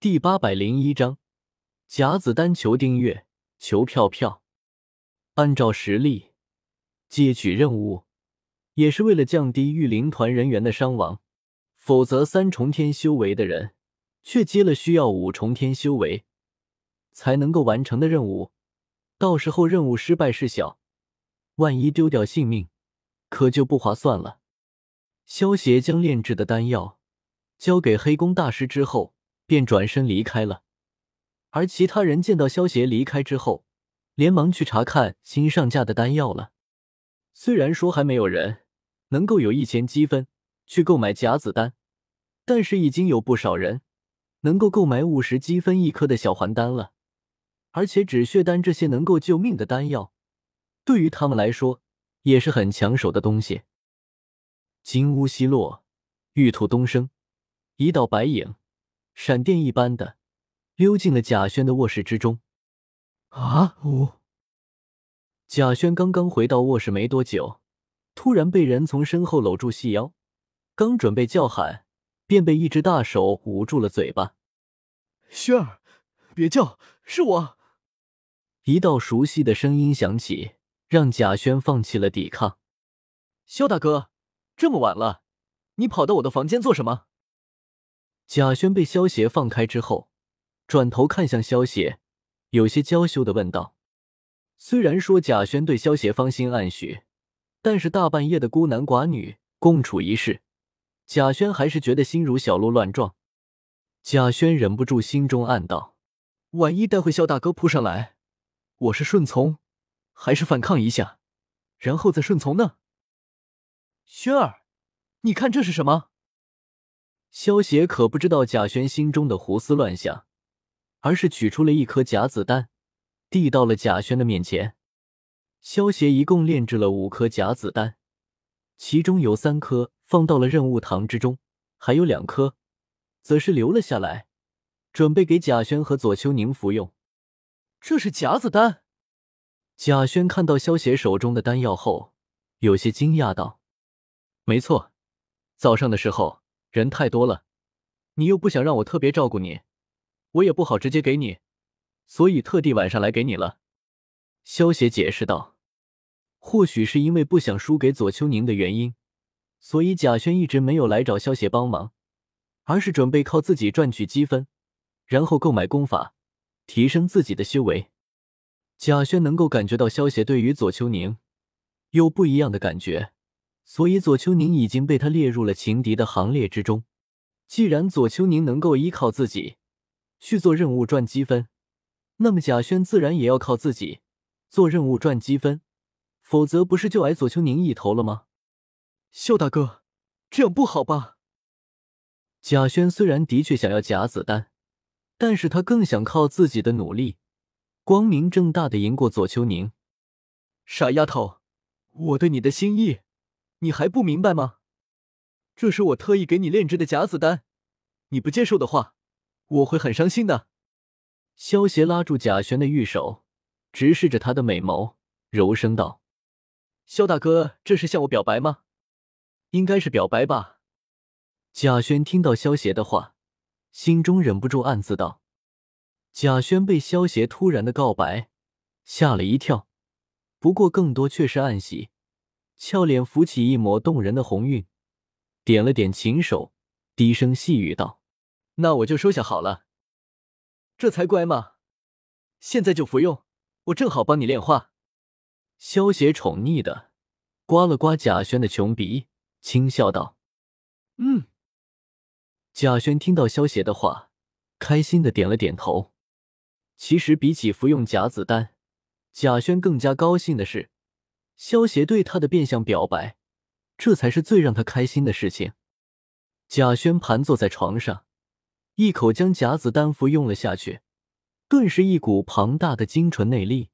第八百零一章甲子丹求订阅求票票。按照实力接取任务，也是为了降低御灵团人员的伤亡。否则，三重天修为的人却接了需要五重天修为才能够完成的任务，到时候任务失败事小，万一丢掉性命，可就不划算了。萧协将炼制的丹药交给黑宫大师之后，便转身离开了。而其他人见到萧协离开之后，连忙去查看新上架的丹药了。虽然说还没有人能够有一千积分去购买甲子丹，但是已经有不少人能够购买五十积分一颗的小还丹了。而且止血丹这些能够救命的丹药，对于他们来说也是很抢手的东西。金乌西落，玉兔东升，一道白影，闪电一般的溜进了贾轩的卧室之中。啊呜！贾轩刚刚回到卧室没多久，突然被人从身后搂住细腰，刚准备叫喊，便被一只大手捂住了嘴巴。轩儿，别叫，是我！一道熟悉的声音响起，让贾轩放弃了抵抗。肖大哥。这么晚了，你跑到我的房间做什么？贾轩被萧邪放开之后，转头看向萧邪，有些娇羞的问道：“虽然说贾轩对萧邪芳心暗许，但是大半夜的孤男寡女共处一室，贾轩还是觉得心如小鹿乱撞。”贾轩忍不住心中暗道：“万一待会萧大哥扑上来，我是顺从，还是反抗一下，然后再顺从呢？”轩儿，你看这是什么？萧邪可不知道贾轩心中的胡思乱想，而是取出了一颗甲子丹，递到了贾轩的面前。萧邪一共炼制了五颗甲子丹，其中有三颗放到了任务堂之中，还有两颗则是留了下来，准备给贾轩和左丘宁服用。这是甲子丹。贾轩看到萧邪手中的丹药后，有些惊讶道。没错，早上的时候人太多了，你又不想让我特别照顾你，我也不好直接给你，所以特地晚上来给你了。”萧邪解释道。或许是因为不想输给左丘宁的原因，所以贾轩一直没有来找萧邪帮忙，而是准备靠自己赚取积分，然后购买功法，提升自己的修为。贾轩能够感觉到萧邪对于左丘宁有不一样的感觉。所以，左丘宁已经被他列入了情敌的行列之中。既然左丘宁能够依靠自己去做任务赚积分，那么贾轩自然也要靠自己做任务赚积分，否则不是就挨左丘宁一头了吗？肖大哥，这样不好吧？贾轩虽然的确想要假子丹，但是他更想靠自己的努力，光明正大的赢过左丘宁。傻丫头，我对你的心意。你还不明白吗？这是我特意给你炼制的假子丹，你不接受的话，我会很伤心的。萧邪拉住贾轩的玉手，直视着他的美眸，柔声道：“萧大哥，这是向我表白吗？应该是表白吧。”贾轩听到萧邪的话，心中忍不住暗自道：“贾轩被萧邪突然的告白吓了一跳，不过更多却是暗喜。”俏脸浮起一抹动人的红晕，点了点琴手，低声细语道：“那我就收下好了。这才乖嘛！现在就服用，我正好帮你炼化。”萧邪宠溺的刮了刮贾轩的穷鼻，轻笑道：“嗯。”贾轩听到萧邪的话，开心的点了点头。其实比起服用假子丹，贾轩更加高兴的是。萧邪对他的变相表白，这才是最让他开心的事情。贾轩盘坐在床上，一口将甲子丹服用了下去，顿时一股庞大的精纯内力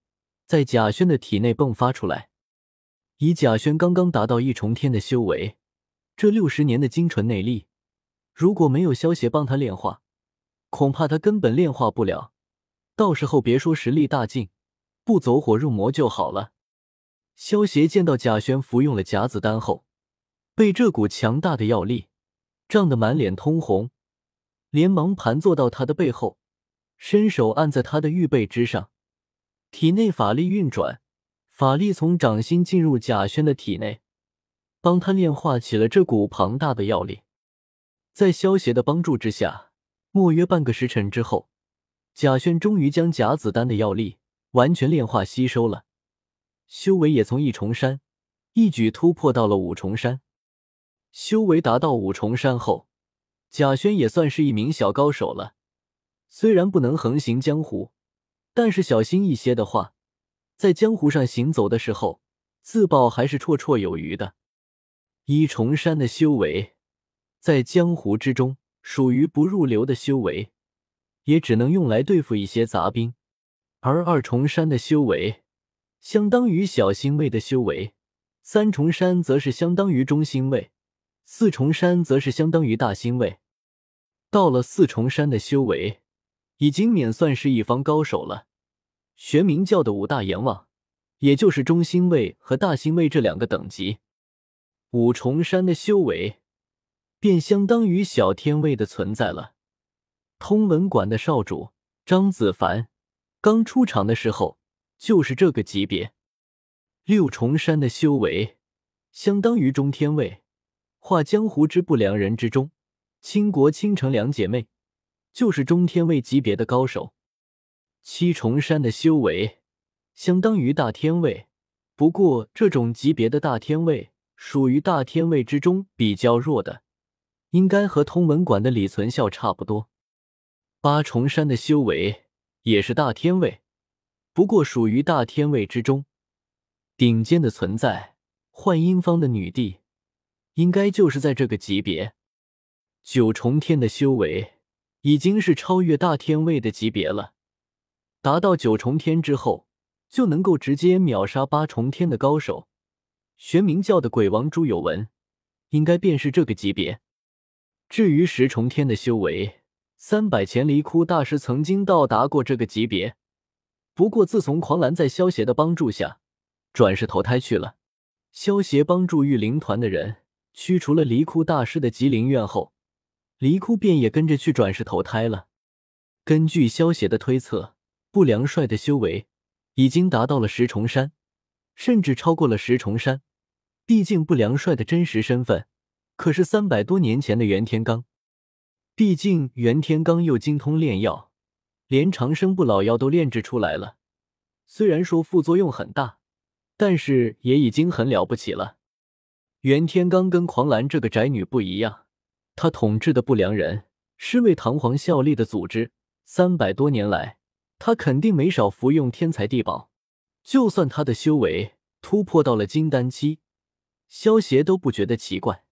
在贾轩的体内迸发出来。以贾轩刚刚达到一重天的修为，这六十年的精纯内力，如果没有萧邪帮他炼化，恐怕他根本炼化不了。到时候别说实力大进，不走火入魔就好了。萧协见到贾轩服用了甲子丹后，被这股强大的药力胀得满脸通红，连忙盘坐到他的背后，伸手按在他的玉背之上，体内法力运转，法力从掌心进入贾轩的体内，帮他炼化起了这股庞大的药力。在萧邪的帮助之下，莫约半个时辰之后，贾轩终于将甲子丹的药力完全炼化吸收了，修为也从一重山一举突破到了五重山。修为达到五重山后，贾轩也算是一名小高手了。虽然不能横行江湖，但是小心一些的话，在江湖上行走的时候，自保还是绰绰有余的。一重山的修为。在江湖之中，属于不入流的修为，也只能用来对付一些杂兵；而二重山的修为，相当于小星位的修为；三重山则是相当于中星位；四重山则是相当于大星位。到了四重山的修为，已经免算是一方高手了。玄冥教的五大阎王，也就是中星位和大星位这两个等级。五重山的修为。便相当于小天位的存在了。通文馆的少主张子凡刚出场的时候就是这个级别。六重山的修为相当于中天位，画江湖之不良人之中，倾国倾城两姐妹就是中天位级别的高手。七重山的修为相当于大天位，不过这种级别的大天位属于大天位之中比较弱的。应该和通文馆的李存孝差不多。八重山的修为也是大天位，不过属于大天位之中顶尖的存在。幻音方的女帝应该就是在这个级别。九重天的修为已经是超越大天位的级别了，达到九重天之后就能够直接秒杀八重天的高手。玄冥教的鬼王朱有文应该便是这个级别。至于十重天的修为，三百钱离窟大师曾经到达过这个级别，不过自从狂澜在萧邪的帮助下转世投胎去了，萧邪帮助玉灵团的人驱除了离窟大师的吉灵院后，离窟便也跟着去转世投胎了。根据萧邪的推测，不良帅的修为已经达到了十重山，甚至超过了十重山。毕竟不良帅的真实身份。可是三百多年前的袁天罡，毕竟袁天罡又精通炼药，连长生不老药都炼制出来了。虽然说副作用很大，但是也已经很了不起了。袁天罡跟狂澜这个宅女不一样，他统治的不良人是为唐皇效力的组织。三百多年来，他肯定没少服用天才地宝。就算他的修为突破到了金丹期，萧邪都不觉得奇怪。